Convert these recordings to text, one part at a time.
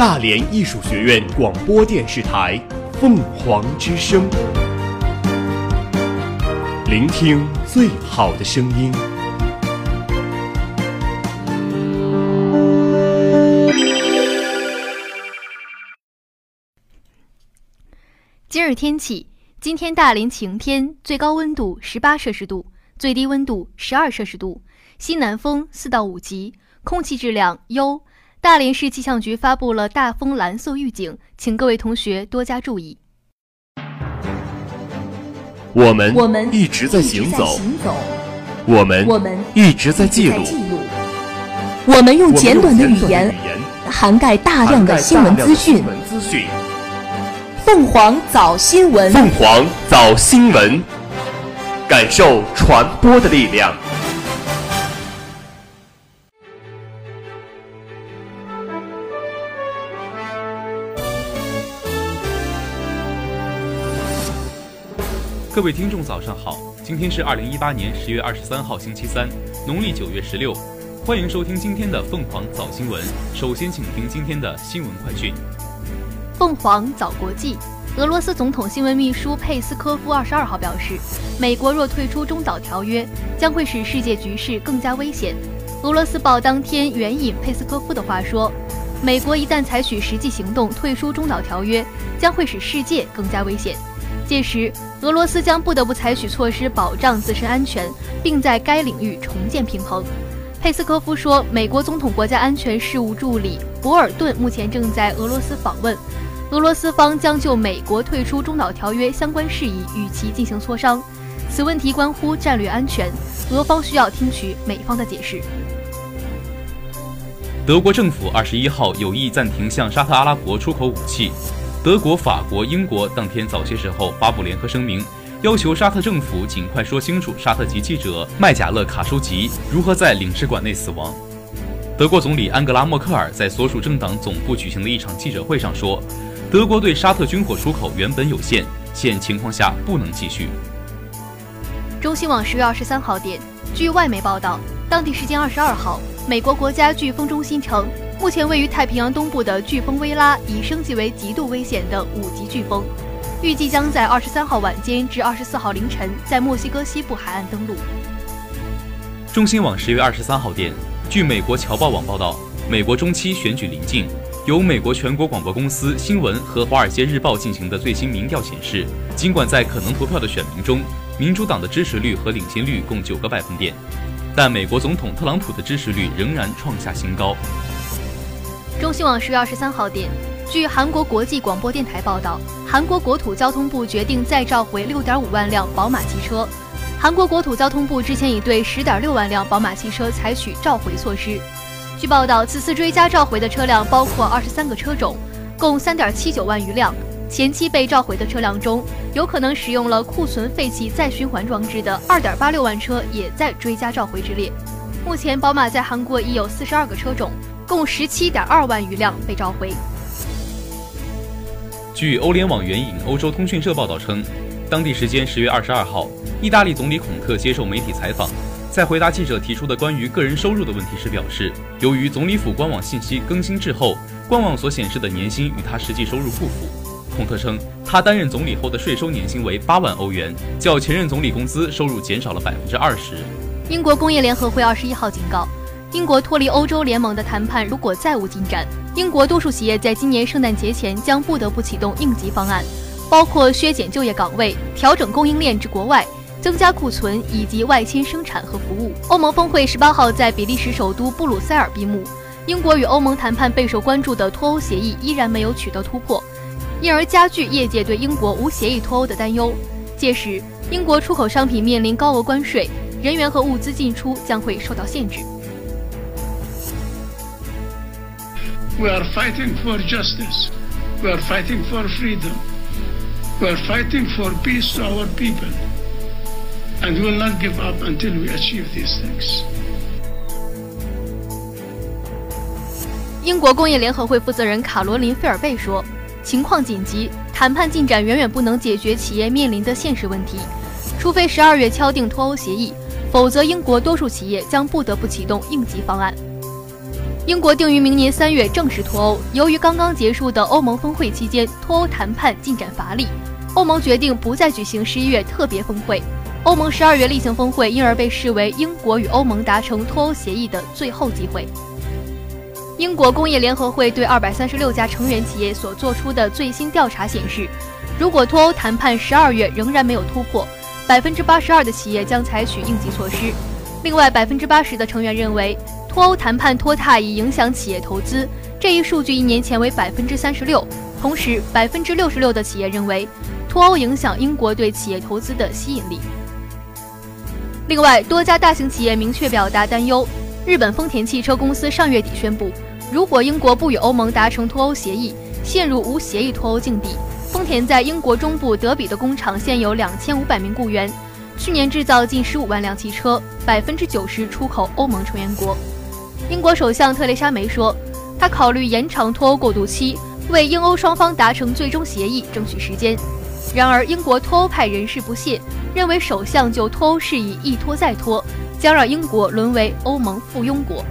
大连艺术学院广播电视台《凤凰之声》，聆听最好的声音。今日天气：今天大连晴天，最高温度十八摄氏度，最低温度十二摄氏度，西南风四到五级，空气质量优。大连市气象局发布了大风蓝色预警，请各位同学多加注意。我们我们一直在行走，我们我们一直在记录，我们用简短的语我们用言简短的语言涵盖大量的新闻资讯涵盖大。量的新闻资讯。凤凰早新闻，凤凰早新闻，感受传播的力量。各位听众，早上好！今天是二零一八年十月二十三号，星期三，农历九月十六。欢迎收听今天的凤凰早新闻。首先，请听今天的新闻快讯。凤凰早国际，俄罗斯总统新闻秘书佩斯科夫二十二号表示，美国若退出中导条约，将会使世界局势更加危险。俄罗斯报当天援引佩斯科夫的话说，美国一旦采取实际行动退出中导条约，将会使世界更加危险。届时，俄罗斯将不得不采取措施保障自身安全，并在该领域重建平衡。佩斯科夫说，美国总统国家安全事务助理博尔顿目前正在俄罗斯访问。俄罗斯方将就美国退出中导条约相关事宜与其进行磋商，此问题关乎战略安全，俄方需要听取美方的解释。德国政府二十一号有意暂停向沙特阿拉伯出口武器。德国、法国、英国当天早些时候发布联合声明，要求沙特政府尽快说清楚沙特籍记者麦贾勒卡舒吉如何在领事馆内死亡。德国总理安格拉·默克尔在所属政党总部举行的一场记者会上说，德国对沙特军火出口原本有限，现情况下不能继续。中新网十月二十三号电，据外媒报道，当地时间二十二号，美国国家飓风中心称，目前位于太平洋东部的飓风薇拉已升级为极度危险的五级飓风，预计将在二十三号晚间至二十四号凌晨在墨西哥西部海岸登陆。中新网十月二十三号电，据美国侨报网报道，美国中期选举临近，由美国全国广播公司新闻和《华尔街日报》进行的最新民调显示，尽管在可能投票的选民中，民主党的支持率和领先率共九个百分点，但美国总统特朗普的支持率仍然创下新高。中新网十月二十三号电，据韩国国际广播电台报道，韩国国土交通部决定再召回六点五万辆宝马汽车。韩国国土交通部之前已对十点六万辆宝马汽车采取召回措施。据报道，此次追加召回的车辆包括二十三个车种，共三点七九万余辆。前期被召回的车辆中，有可能使用了库存废气再循环装置的二点八六万车也在追加召回之列。目前，宝马在韩国已有四十二个车种，共十七点二万余辆被召回。据欧联网援引欧洲通讯社报道称，当地时间十月二十二号，意大利总理孔特接受媒体采访，在回答记者提出的关于个人收入的问题时表示，由于总理府官网信息更新滞后，官网所显示的年薪与他实际收入不符。孔特称，他担任总理后的税收年薪为八万欧元，较前任总理工资收入减少了百分之二十。英国工业联合会二十一号警告，英国脱离欧洲联盟的谈判如果再无进展，英国多数企业在今年圣诞节前将不得不启动应急方案，包括削减就业岗位、调整供应链至国外、增加库存以及外迁生产和服务。欧盟峰会十八号在比利时首都布鲁塞尔闭幕，英国与欧盟谈判备受关注的脱欧协议依然没有取得突破。因而加剧业界对英国无协议脱欧的担忧。届时，英国出口商品面临高额关税，人员和物资进出将会受到限制。We are fighting for justice. We are fighting for freedom. We are fighting for peace to our people. And we will not give up until we achieve these things. 英国工业联合会负责人卡罗琳·菲尔贝说：“情况紧急，谈判进展远远不能解决企业面临的现实问题。除非十二月敲定脱欧协议，否则英国多数企业将不得不启动应急方案。”英国定于明年三月正式脱欧。由于刚刚结束的欧盟峰会期间脱欧谈判进展乏力，欧盟决定不再举行十一月特别峰会。欧盟十二月例行峰会因而被视为英国与欧盟达成脱欧协议的最后机会。英国工业联合会对二百三十六家成员企业所做出的最新调查显示，如果脱欧谈判十二月仍然没有突破，百分之八十二的企业将采取应急措施。另外，百分之八十的成员认为脱欧谈判拖沓已影响企业投资，这一数据一年前为百分之三十六。同时，百分之六十六的企业认为脱欧影响英国对企业投资的吸引力。另外，多家大型企业明确表达担忧。日本丰田汽车公司上月底宣布，如果英国不与欧盟达成脱欧协议，陷入无协议脱欧境地。丰田在英国中部德比的工厂现有两千五百名雇员，去年制造近十五万辆汽车，百分之九十出口欧盟成员国。英国首相特蕾莎梅说，她考虑延长脱欧过渡期，为英欧双方达成最终协议争取时间。然而，英国脱欧派人士不屑，认为首相就脱欧事宜一拖再拖，将让英国沦为欧盟附庸国。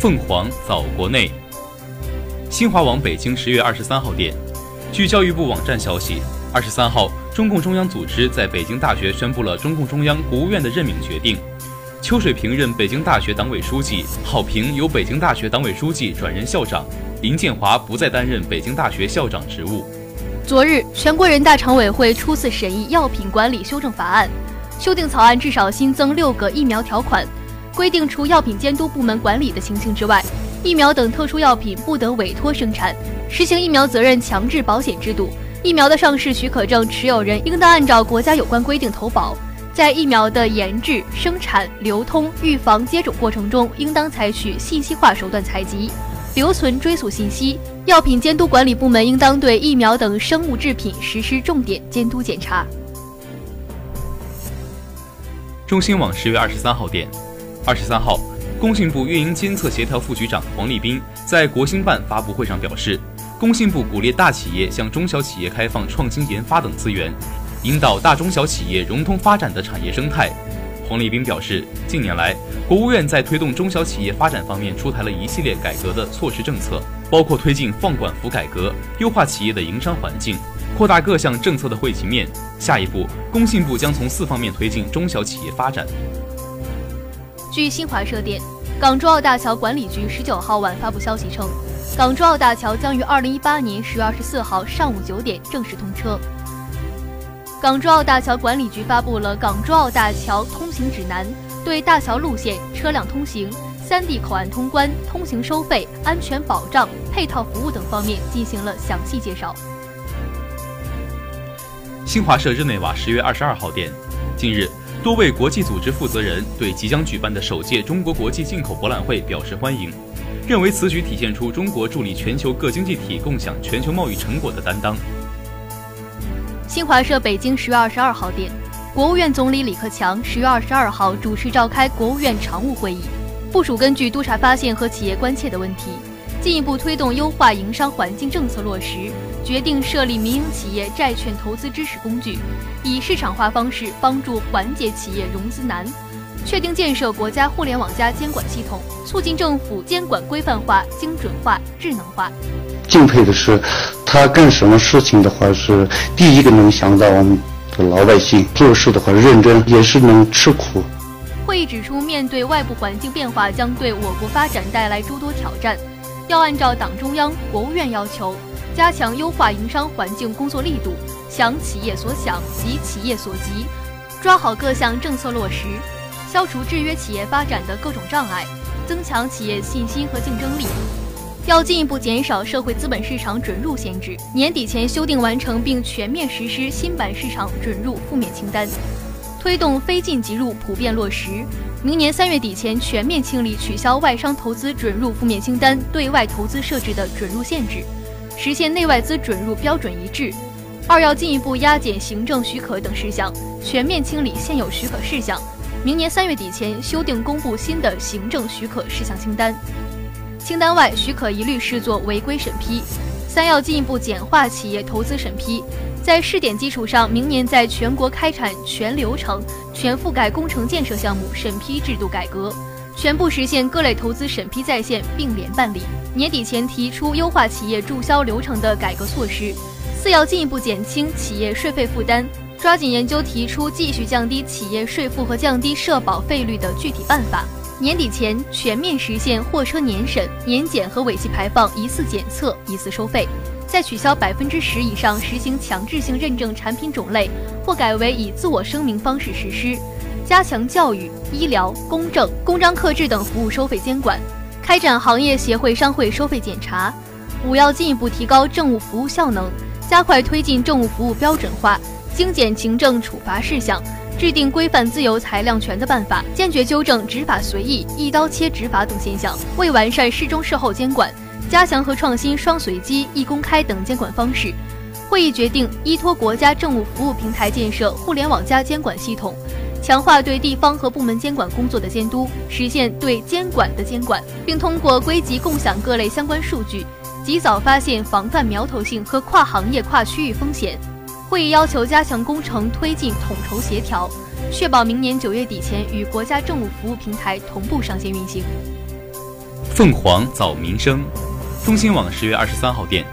凤凰早国内，新华网北京十月二十三号电，据教育部网站消息，二十三号，中共中央组织在北京大学宣布了中共中央、国务院的任命决定，邱水平任北京大学党委书记，郝平由北京大学党委书记转任校长。林建华不再担任北京大学校长职务。昨日，全国人大常委会初次审议药品管理修正法案，修订草案至少新增六个疫苗条款，规定除药品监督部门管理的情形之外，疫苗等特殊药品不得委托生产，实行疫苗责任强制保险制度。疫苗的上市许可证持有人应当按照国家有关规定投保，在疫苗的研制、生产、流通、预防、接种过程中，应当采取信息化手段采集。留存追溯信息，药品监督管理部门应当对疫苗等生物制品实施重点监督检查。中新网十月二十三号电，二十三号，工信部运营监测协调副局长黄立斌在国新办发布会上表示，工信部鼓励大企业向中小企业开放创新研发等资源，引导大中小企业融通发展的产业生态。黄立斌表示，近年来，国务院在推动中小企业发展方面出台了一系列改革的措施政策，包括推进放管服改革，优化企业的营商环境，扩大各项政策的惠及面。下一步，工信部将从四方面推进中小企业发展。据新华社电，港珠澳大桥管理局十九号晚发布消息称，港珠澳大桥将于二零一八年十月二十四号上午九点正式通车。港珠澳大桥管理局发布了《港珠澳大桥通行指南》，对大桥路线、车辆通行、三地口岸通关、通行收费、安全保障、配套服务等方面进行了详细介绍。新华社日内瓦十月二十二号电，近日，多位国际组织负责人对即将举办的首届中国国际进口博览会表示欢迎，认为此举体现出中国助力全球各经济体共享全球贸易成果的担当。新华社北京十月二十二号电，国务院总理李克强十月二十二号主持召开国务院常务会议，部署根据督查发现和企业关切的问题，进一步推动优化营商环境政策落实，决定设立民营企业债券投资支持工具，以市场化方式帮助缓解企业融资难，确定建设国家互联网加监管系统，促进政府监管规范化、精准化、智能化。敬佩的是，他干什么事情的话是第一个能想到我们的老百姓，做事的话认真，也是能吃苦。会议指出，面对外部环境变化，将对我国发展带来诸多挑战，要按照党中央、国务院要求，加强优化营商环境工作力度，想企业所想，急企业所急，抓好各项政策落实，消除制约企业发展的各种障碍，增强企业信心和竞争力。要进一步减少社会资本市场准入限制，年底前修订完成并全面实施新版市场准入负面清单，推动非进即入普遍落实。明年三月底前全面清理取消外商投资准入负面清单对外投资设置的准入限制，实现内外资准入标准一致。二要进一步压减行政许可等事项，全面清理现有许可事项。明年三月底前修订公布新的行政许可事项清单。清单外许可一律视作违规审批。三要进一步简化企业投资审批，在试点基础上，明年在全国开展全流程、全覆盖工程建设项目审批制度改革，全部实现各类投资审批在线并联办理。年底前提出优化企业注销流程的改革措施。四要进一步减轻企业税费负担，抓紧研究提出继续降低企业税负和降低社保费率的具体办法。年底前全面实现货车年审、年检和尾气排放一次检测、一次收费。在取消百分之十以上实行强制性认证产品种类，或改为以自我声明方式实施。加强教育、医疗、公证、公章刻制等服务收费监管，开展行业协会商会收费检查。五要进一步提高政务服务效能，加快推进政务服务标准化，精简行政处罚事项，制定规范自由裁量权的办法，坚决纠正执法随意、一刀切执法等现象。为完善事中事后监管，加强和创新双随机、一公开等监管方式，会议决定依托国家政务服务平台建设互联网加监管系统。强化对地方和部门监管工作的监督，实现对监管的监管，并通过归集共享各类相关数据，及早发现防范苗头性和跨行业、跨区域风险。会议要求加强工程推进统筹协调，确保明年九月底前与国家政务服务平台同步上线运行。凤凰早民生，中新网十月二十三号电，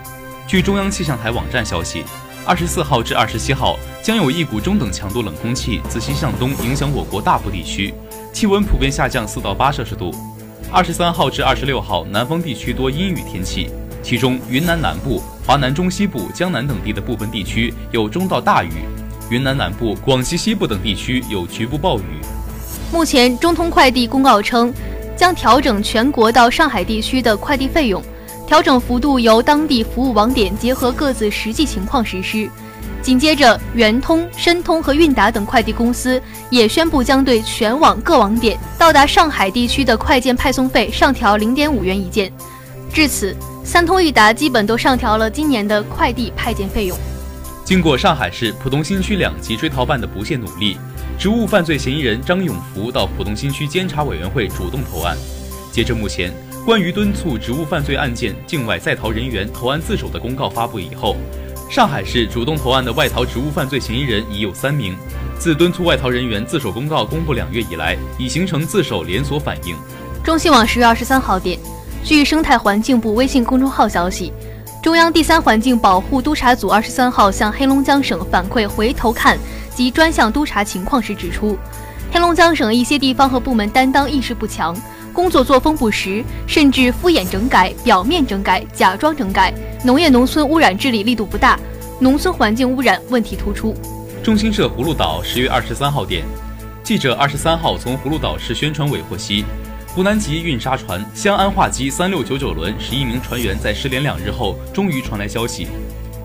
据中央气象台网站消息。二十四号至二十七号将有一股中等强度冷空气自西向东影响我国大部地区，气温普遍下降四到八摄氏度。二十三号至二十六号，南方地区多阴雨天气，其中云南南部、华南中西部、江南等地的部分地区有中到大雨，云南南部、广西西部等地区有局部暴雨。目前，中通快递公告称，将调整全国到上海地区的快递费用。调整幅度由当地服务网点结合各自实际情况实施。紧接着，圆通、申通和韵达等快递公司也宣布将对全网各网点到达上海地区的快件派送费上调零点五元一件。至此，三通一达基本都上调了今年的快递派件费用。经过上海市浦东新区两级追逃办的不懈努力，职务犯罪嫌疑人张永福到浦东新区监察委员会主动投案。截至目前。关于敦促职务犯罪案件境外在逃人员投案自首的公告发布以后，上海市主动投案的外逃职务犯罪嫌疑人已有三名。自敦促外逃人员自首公告公布两月以来，已形成自首连锁反应。中新网十月二十三号电，据生态环境部微信公众号消息，中央第三环境保护督察组二十三号向黑龙江省反馈回头看及专项督查情况时指出，黑龙江省一些地方和部门担当意识不强。工作作风不实，甚至敷衍整改、表面整改、假装整改，农业农村污染治理力度不大，农村环境污染问题突出。中新社葫芦岛十月二十三号电，记者二十三号从葫芦岛市宣传委获悉，湖南籍运沙船湘安化机三六九九轮十一名船员在失联两日后，终于传来消息。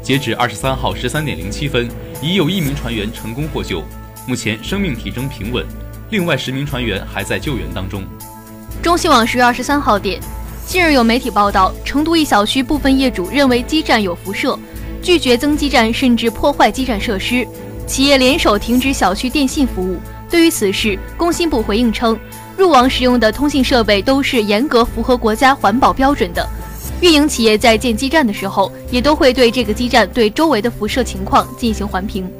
截止二十三号十三点零七分，已有一名船员成功获救，目前生命体征平稳，另外十名船员还在救援当中。中新网十月二十三号电，近日有媒体报道，成都一小区部分业主认为基站有辐射，拒绝增基站，甚至破坏基站设施，企业联手停止小区电信服务。对于此事，工信部回应称，入网使用的通信设备都是严格符合国家环保标准的，运营企业在建基站的时候，也都会对这个基站对周围的辐射情况进行环评。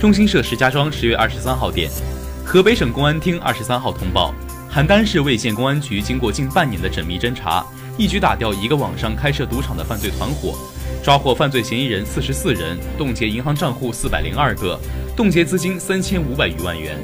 中新社石家庄十月二十三号电，河北省公安厅二十三号通报。邯郸市魏县公安局经过近半年的缜密侦查，一举打掉一个网上开设赌场的犯罪团伙，抓获犯罪嫌疑人四十四人，冻结银行账户四百零二个，冻结资金三千五百余万元。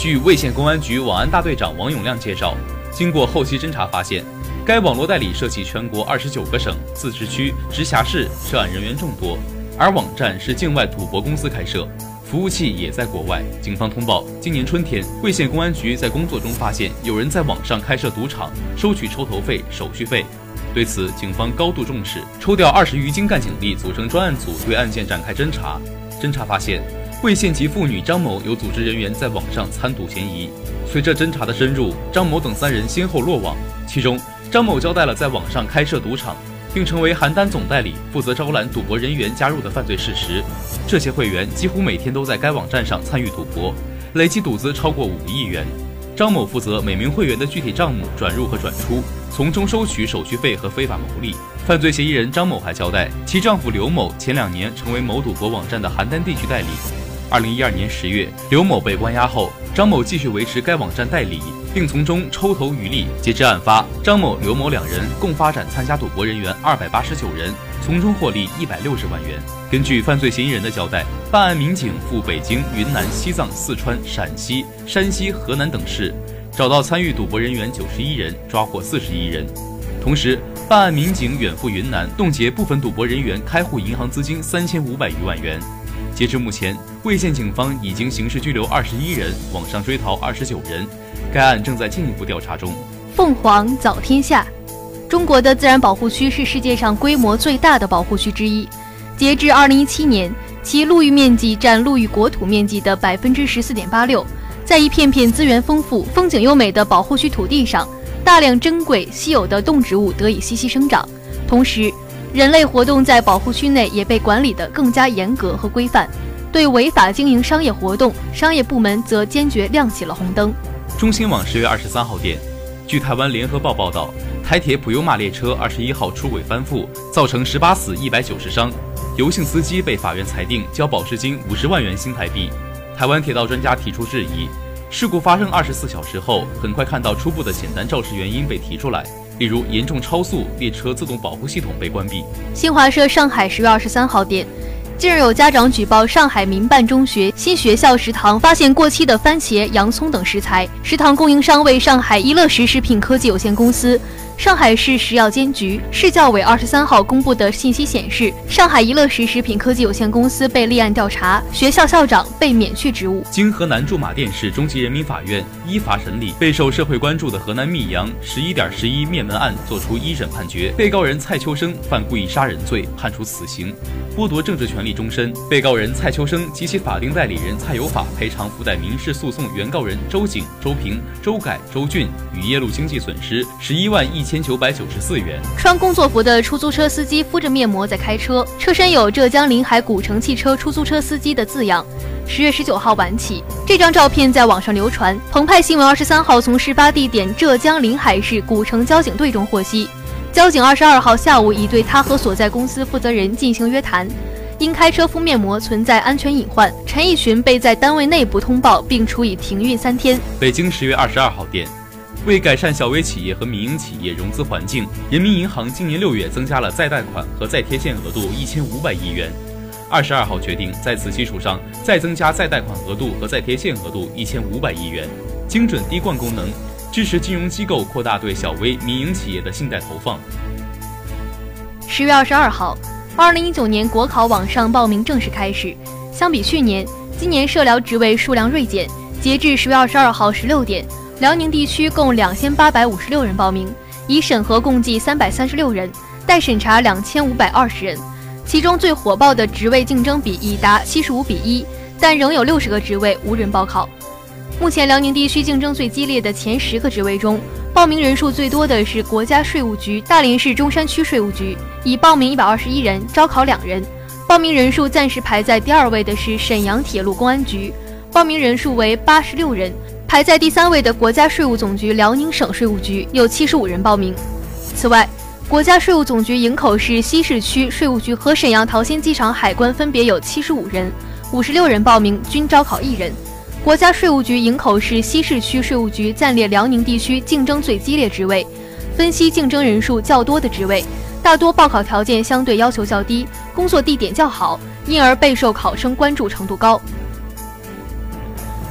据魏县公安局网安大队长王永亮介绍，经过后期侦查发现，该网络代理涉及全国二十九个省、自治区、直辖市，涉案人员众多，而网站是境外赌博公司开设。服务器也在国外。警方通报，今年春天，魏县公安局在工作中发现有人在网上开设赌场，收取抽头费、手续费。对此，警方高度重视，抽调二十余精干警力组成专案组，对案件展开侦查。侦查发现，魏县籍妇女张某有组织人员在网上参赌嫌疑。随着侦查的深入，张某等三人先后落网。其中，张某交代了在网上开设赌场。并成为邯郸总代理，负责招揽赌博人员加入的犯罪事实。这些会员几乎每天都在该网站上参与赌博，累计赌资超过五亿元。张某负责每名会员的具体账目转入和转出，从中收取手续费和非法牟利。犯罪嫌疑人张某还交代，其丈夫刘某前两年成为某赌博网站的邯郸地区代理。二零一二年十月，刘某被关押后，张某继续维持该网站代理，并从中抽头渔利。截至案发，张某、刘某两人共发展参加赌博人员二百八十九人，从中获利一百六十万元。根据犯罪嫌疑人的交代，办案民警赴北京、云南、西藏、四川、陕西、山西、河南等市，找到参与赌博人员九十一人，抓获四十一人。同时，办案民警远赴云南，冻结部分赌博人员开户银行资金三千五百余万元。截至目前，魏县警方已经刑事拘留二十一人，网上追逃二十九人，该案正在进一步调查中。凤凰早天下，中国的自然保护区是世界上规模最大的保护区之一。截至二零一七年，其陆域面积占陆域国土面积的百分之十四点八六。在一片片资源丰富、风景优美的保护区土地上，大量珍贵稀有的动植物得以栖息生长，同时。人类活动在保护区内也被管理得更加严格和规范，对违法经营商业活动，商业部门则坚决亮起了红灯。中新网十月二十三号电，据台湾联合报报道，台铁普悠玛列车二十一号出轨翻覆，造成十八死一百九十伤，尤姓司机被法院裁定交保释金五十万元新台币。台湾铁道专家提出质疑，事故发生二十四小时后，很快看到初步的简单肇事原因被提出来。例如严重超速，列车自动保护系统被关闭。新华社上海十月二十三号电，近日有家长举报上海民办中学新学校食堂发现过期的番茄、洋葱等食材，食堂供应商为上海一乐食食品科技有限公司。上海市食药监局、市教委二十三号公布的信息显示，上海怡乐食食品科技有限公司被立案调查，学校校长被免去职务。经河南驻马店市中级人民法院依法审理，备受社会关注的河南密阳十一点十一灭门案作出一审判决，被告人蔡秋生犯故意杀人罪，判处死刑，剥夺政治权利终身。被告人蔡秋生及其法定代理人蔡有法赔偿附带民事诉讼原告人周景、周平、周改、周俊与耶路经济损失十一万一。千九百九十四元。穿工作服的出租车司机敷着面膜在开车，车身有浙江临海古城汽车出租车司机的字样。十月十九号晚起，这张照片在网上流传。澎湃新闻二十三号从事发地点浙江临海市古城交警队中获悉，交警二十二号下午已对他和所在公司负责人进行约谈，因开车敷面膜存在安全隐患，陈奕群被在单位内部通报并处以停运三天。北京十月二十二号电。为改善小微企业和民营企业融资环境，人民银行今年六月增加了再贷款和再贴现额度一千五百亿元。二十二号决定在此基础上再增加再贷款额度和再贴现额度一千五百亿元，精准滴灌功能，支持金融机构扩大对小微民营企业的信贷投放。十月二十二号，二零一九年国考网上报名正式开始。相比去年，今年社疗职位数量锐减。截至十月二十二号十六点。辽宁地区共两千八百五十六人报名，已审核共计三百三十六人，待审查两千五百二十人。其中最火爆的职位竞争比已达七十五比一，但仍有六十个职位无人报考。目前辽宁地区竞争最激烈的前十个职位中，报名人数最多的是国家税务局大连市中山区税务局，已报名一百二十一人，招考两人。报名人数暂时排在第二位的是沈阳铁路公安局，报名人数为八十六人。排在第三位的国家税务总局辽宁省税务局有七十五人报名。此外，国家税务总局营口市西市区税务局和沈阳桃仙机场海关分别有七十五人、五十六人报名，均招考一人。国家税务局营口市西市区税务局暂列辽宁地区竞争最激烈职位。分析竞争人数较多的职位，大多报考条件相对要求较低，工作地点较好，因而备受考生关注程度高。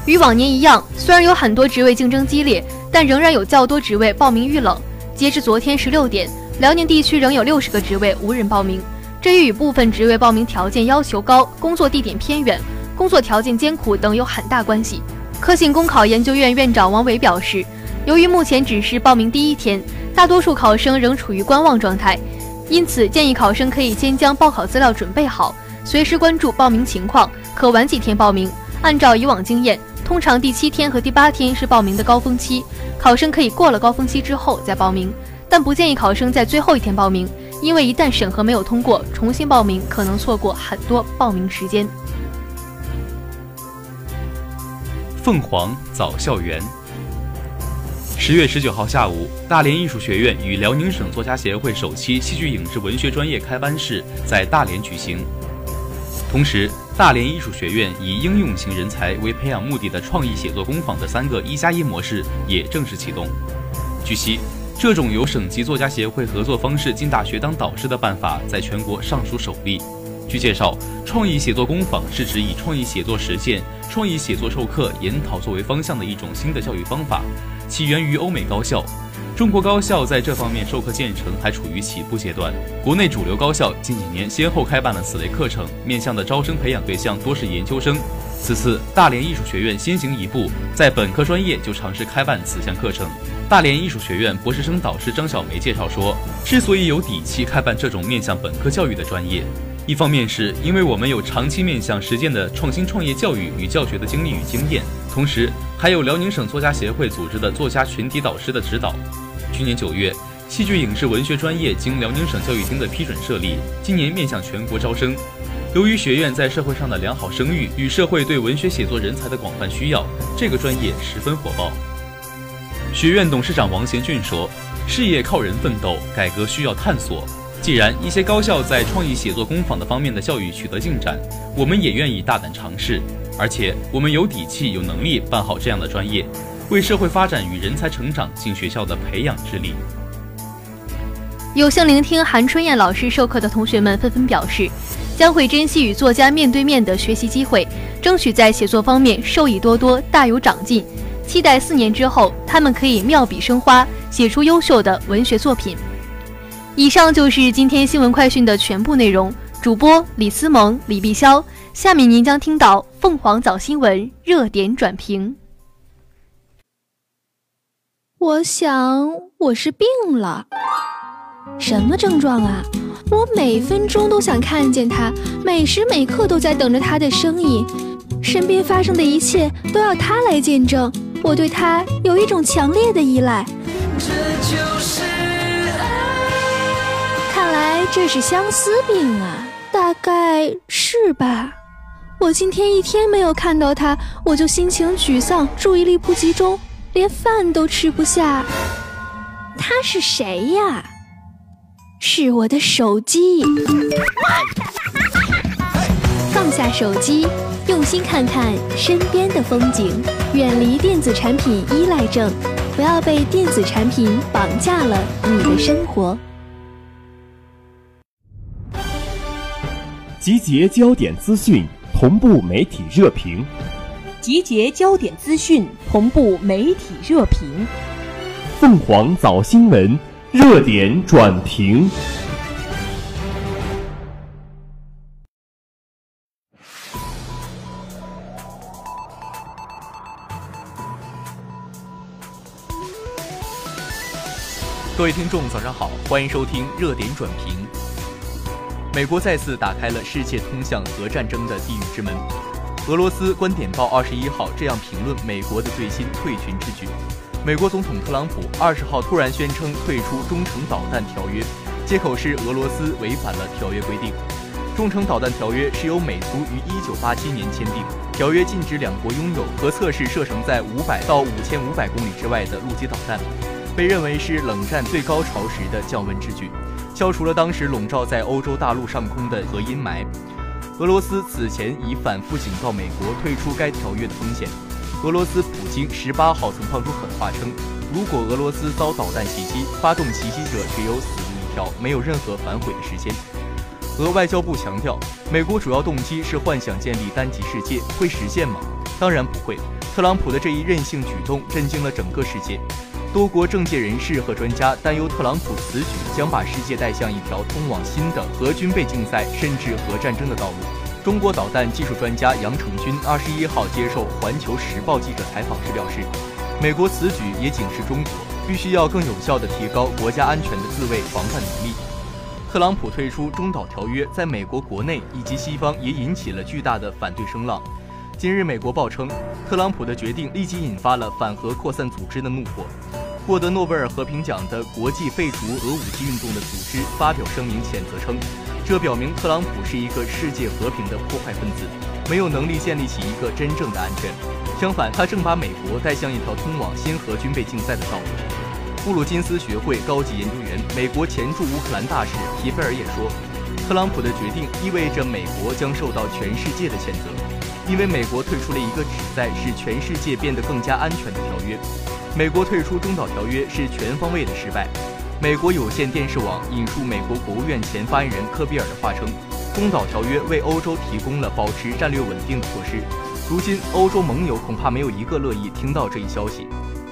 与往年一样，虽然有很多职位竞争激烈，但仍然有较多职位报名遇冷。截至昨天十六点，辽宁地区仍有六十个职位无人报名，这与部分职位报名条件要求高、工作地点偏远、工作条件艰苦等有很大关系。科信公考研究院院长王伟表示，由于目前只是报名第一天，大多数考生仍处于观望状态，因此建议考生可以先将报考资料准备好，随时关注报名情况，可晚几天报名。按照以往经验。通常第七天和第八天是报名的高峰期，考生可以过了高峰期之后再报名，但不建议考生在最后一天报名，因为一旦审核没有通过，重新报名可能错过很多报名时间。凤凰早校园，十月十九号下午，大连艺术学院与辽宁省作家协会首期戏剧影视文学专业开班式在大连举行，同时。大连艺术学院以应用型人才为培养目的的创意写作工坊的三个一加一模式也正式启动。据悉，这种由省级作家协会合作方式进大学当导师的办法，在全国尚属首例。据介绍，创意写作工坊是指以创意写作实践、创意写作授课研讨作为方向的一种新的教育方法，起源于欧美高校。中国高校在这方面授课建成还处于起步阶段，国内主流高校近几年先后开办了此类课程，面向的招生培养对象多是研究生。此次大连艺术学院先行一步，在本科专业就尝试开办此项课程。大连艺术学院博士生导师张小梅介绍说，之所以有底气开办这种面向本科教育的专业。一方面是因为我们有长期面向实践的创新创业教育与教学的经历与经验，同时还有辽宁省作家协会组织的作家群体导师的指导。去年九月，戏剧影视文学专业经辽宁省教育厅的批准设立，今年面向全国招生。由于学院在社会上的良好声誉与社会对文学写作人才的广泛需要，这个专业十分火爆。学院董事长王贤俊说：“事业靠人奋斗，改革需要探索。”既然一些高校在创意写作工坊的方面的教育取得进展，我们也愿意大胆尝试，而且我们有底气、有能力办好这样的专业，为社会发展与人才成长尽学校的培养之力。有幸聆听韩春燕老师授课的同学们纷纷表示，将会珍惜与作家面对面的学习机会，争取在写作方面受益多多，大有长进。期待四年之后，他们可以妙笔生花，写出优秀的文学作品。以上就是今天新闻快讯的全部内容。主播李思萌、李碧霄，下面您将听到凤凰早新闻热点转评。我想我是病了，什么症状啊？我每分钟都想看见他，每时每刻都在等着他的声音，身边发生的一切都要他来见证。我对他有一种强烈的依赖。这就这是相思病啊，大概是吧。我今天一天没有看到他，我就心情沮丧，注意力不集中，连饭都吃不下。他是谁呀？是我的手机。放下手机，用心看看身边的风景，远离电子产品依赖症，不要被电子产品绑架了你的生活。集结焦点资讯，同步媒体热评。集结焦点资讯，同步媒体热评。凤凰早新闻热点转评。各位听众，早上好，欢迎收听热点转评。美国再次打开了世界通向核战争的地狱之门。俄罗斯观点报二十一号这样评论美国的最新退群之举：美国总统特朗普二十号突然宣称退出中程导弹条约，借口是俄罗斯违反了条约规定。中程导弹条约是由美苏于一九八七年签订，条约禁止两国拥有和测试射程在五百到五千五百公里之外的陆基导弹，被认为是冷战最高潮时的降温之举。消除了当时笼罩在欧洲大陆上空的核阴霾。俄罗斯此前已反复警告美国退出该条约的风险。俄罗斯普京十八号曾放出狠话称，如果俄罗斯遭导弹袭击，发动袭击者只有死路一条，没有任何反悔的时间。俄外交部强调，美国主要动机是幻想建立单极世界，会实现吗？当然不会。特朗普的这一任性举动震惊了整个世界。多国政界人士和专家担忧，特朗普此举将把世界带向一条通往新的核军备竞赛甚至核战争的道路。中国导弹技术专家杨成军二十一号接受《环球时报》记者采访时表示，美国此举也警示中国，必须要更有效地提高国家安全的自卫防范能力。特朗普退出中导条约，在美国国内以及西方也引起了巨大的反对声浪。今日，美国报称，特朗普的决定立即引发了反核扩散组织的怒火。获得诺贝尔和平奖的国际废除核武器运动的组织发表声明谴责称，这表明特朗普是一个世界和平的破坏分子，没有能力建立起一个真正的安全。相反，他正把美国带向一条通往新核军备竞赛的道路。布鲁金斯学会高级研究员、美国前驻乌克兰大使皮菲尔也说。特朗普的决定意味着美国将受到全世界的谴责，因为美国退出了一个旨在使全世界变得更加安全的条约。美国退出中导条约是全方位的失败。美国有线电视网引述美国国务院前发言人科比尔的话称：“中导条约为欧洲提供了保持战略稳定的措施。如今，欧洲盟友恐怕没有一个乐意听到这一消息。”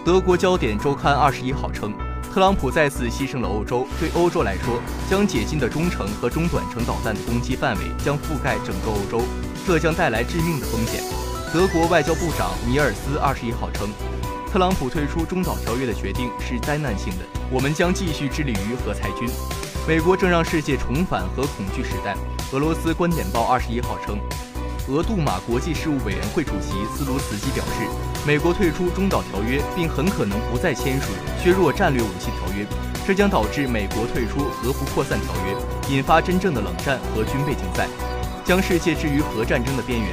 德国焦点周刊二十一号称。特朗普再次牺牲了欧洲。对欧洲来说，将解禁的中程和中短程导弹的攻击范围将覆盖整个欧洲，这将带来致命的风险。德国外交部长米尔斯二十一号称，特朗普退出中导条约的决定是灾难性的。我们将继续致力于核裁军。美国正让世界重返核恐惧时代。俄罗斯观点报二十一号称。俄杜马国际事务委员会主席斯卢茨基表示，美国退出中导条约，并很可能不再签署削弱战略武器条约，这将导致美国退出核不扩散条约，引发真正的冷战和军备竞赛，将世界置于核战争的边缘。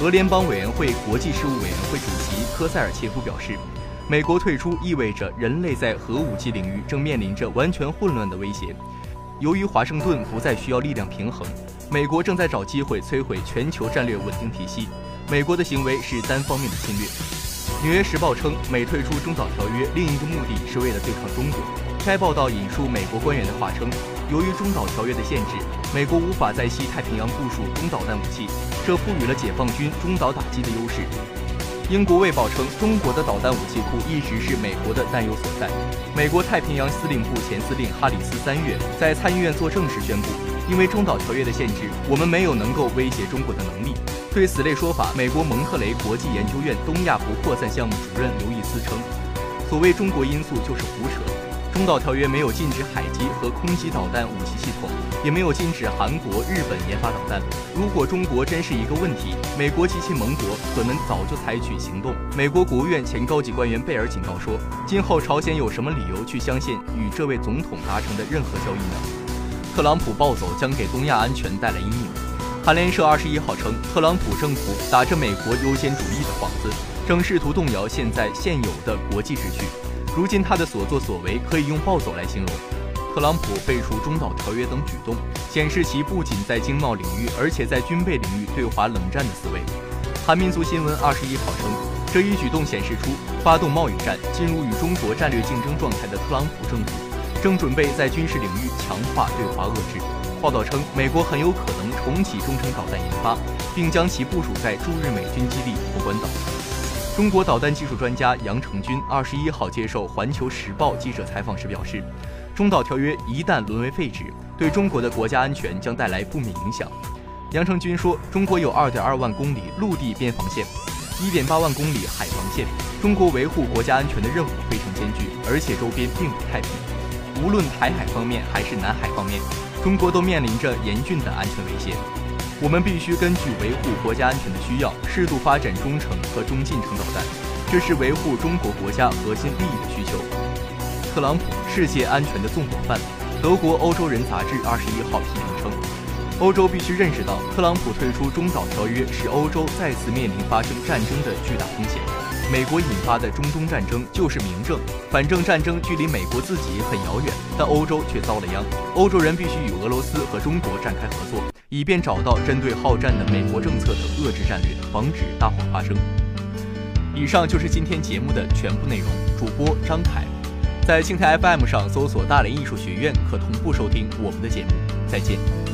俄联邦委员会国际事务委员会主席科塞尔切夫表示，美国退出意味着人类在核武器领域正面临着完全混乱的威胁。由于华盛顿不再需要力量平衡。美国正在找机会摧毁全球战略稳定体系。美国的行为是单方面的侵略。《纽约时报》称，美退出中导条约另一个目的是为了对抗中国。该报道引述美国官员的话称，由于中导条约的限制，美国无法在西太平洋部署中导弹武器，这赋予了解放军中导打击的优势。英国《卫报》称，中国的导弹武器库一直是美国的担忧所在。美国太平洋司令部前司令哈里斯三月在参议院作证时宣布。因为中导条约的限制，我们没有能够威胁中国的能力。对此类说法，美国蒙特雷国际研究院东亚不扩散项目主任刘易斯称：“所谓中国因素就是胡扯。中导条约没有禁止海基和空基导弹武器系统，也没有禁止韩国、日本研发导弹。如果中国真是一个问题，美国及其盟国可能早就采取行动。”美国国务院前高级官员贝尔警告说：“今后朝鲜有什么理由去相信与这位总统达成的任何交易呢？”特朗普暴走将给东亚安全带来阴影。韩联社二十一号称，特朗普政府打着美国优先主义的幌子，正试图动摇现在现有的国际秩序。如今他的所作所为可以用暴走来形容。特朗普废除中导条约等举动，显示其不仅在经贸领域，而且在军备领域对华冷战的思维。韩民族新闻二十一号称，这一举动显示出发动贸易战、进入与中国战略竞争状态的特朗普政府。正准备在军事领域强化对华遏制。报道称，美国很有可能重启中程导弹研发，并将其部署在驻日美军基地和关岛。中国导弹技术专家杨成军二十一号接受《环球时报》记者采访时表示，中导条约一旦沦为废纸，对中国的国家安全将带来负面影响。杨成军说，中国有二点二万公里陆地边防线，一点八万公里海防线，中国维护国家安全的任务非常艰巨，而且周边并不太平。无论台海方面还是南海方面，中国都面临着严峻的安全威胁。我们必须根据维护国家安全的需要，适度发展中程和中近程导弹，这是维护中国国家核心利益的需求。特朗普，世界安全的纵火犯。德国《欧洲人》杂志二十一号批评称，欧洲必须认识到，特朗普退出中导条约，使欧洲再次面临发生战争的巨大风险。美国引发的中东战争就是明证，反正战争距离美国自己很遥远，但欧洲却遭了殃。欧洲人必须与俄罗斯和中国展开合作，以便找到针对好战的美国政策的遏制战略，防止大火发生。以上就是今天节目的全部内容。主播张凯，在青台 FM 上搜索“大连艺术学院”，可同步收听我们的节目。再见。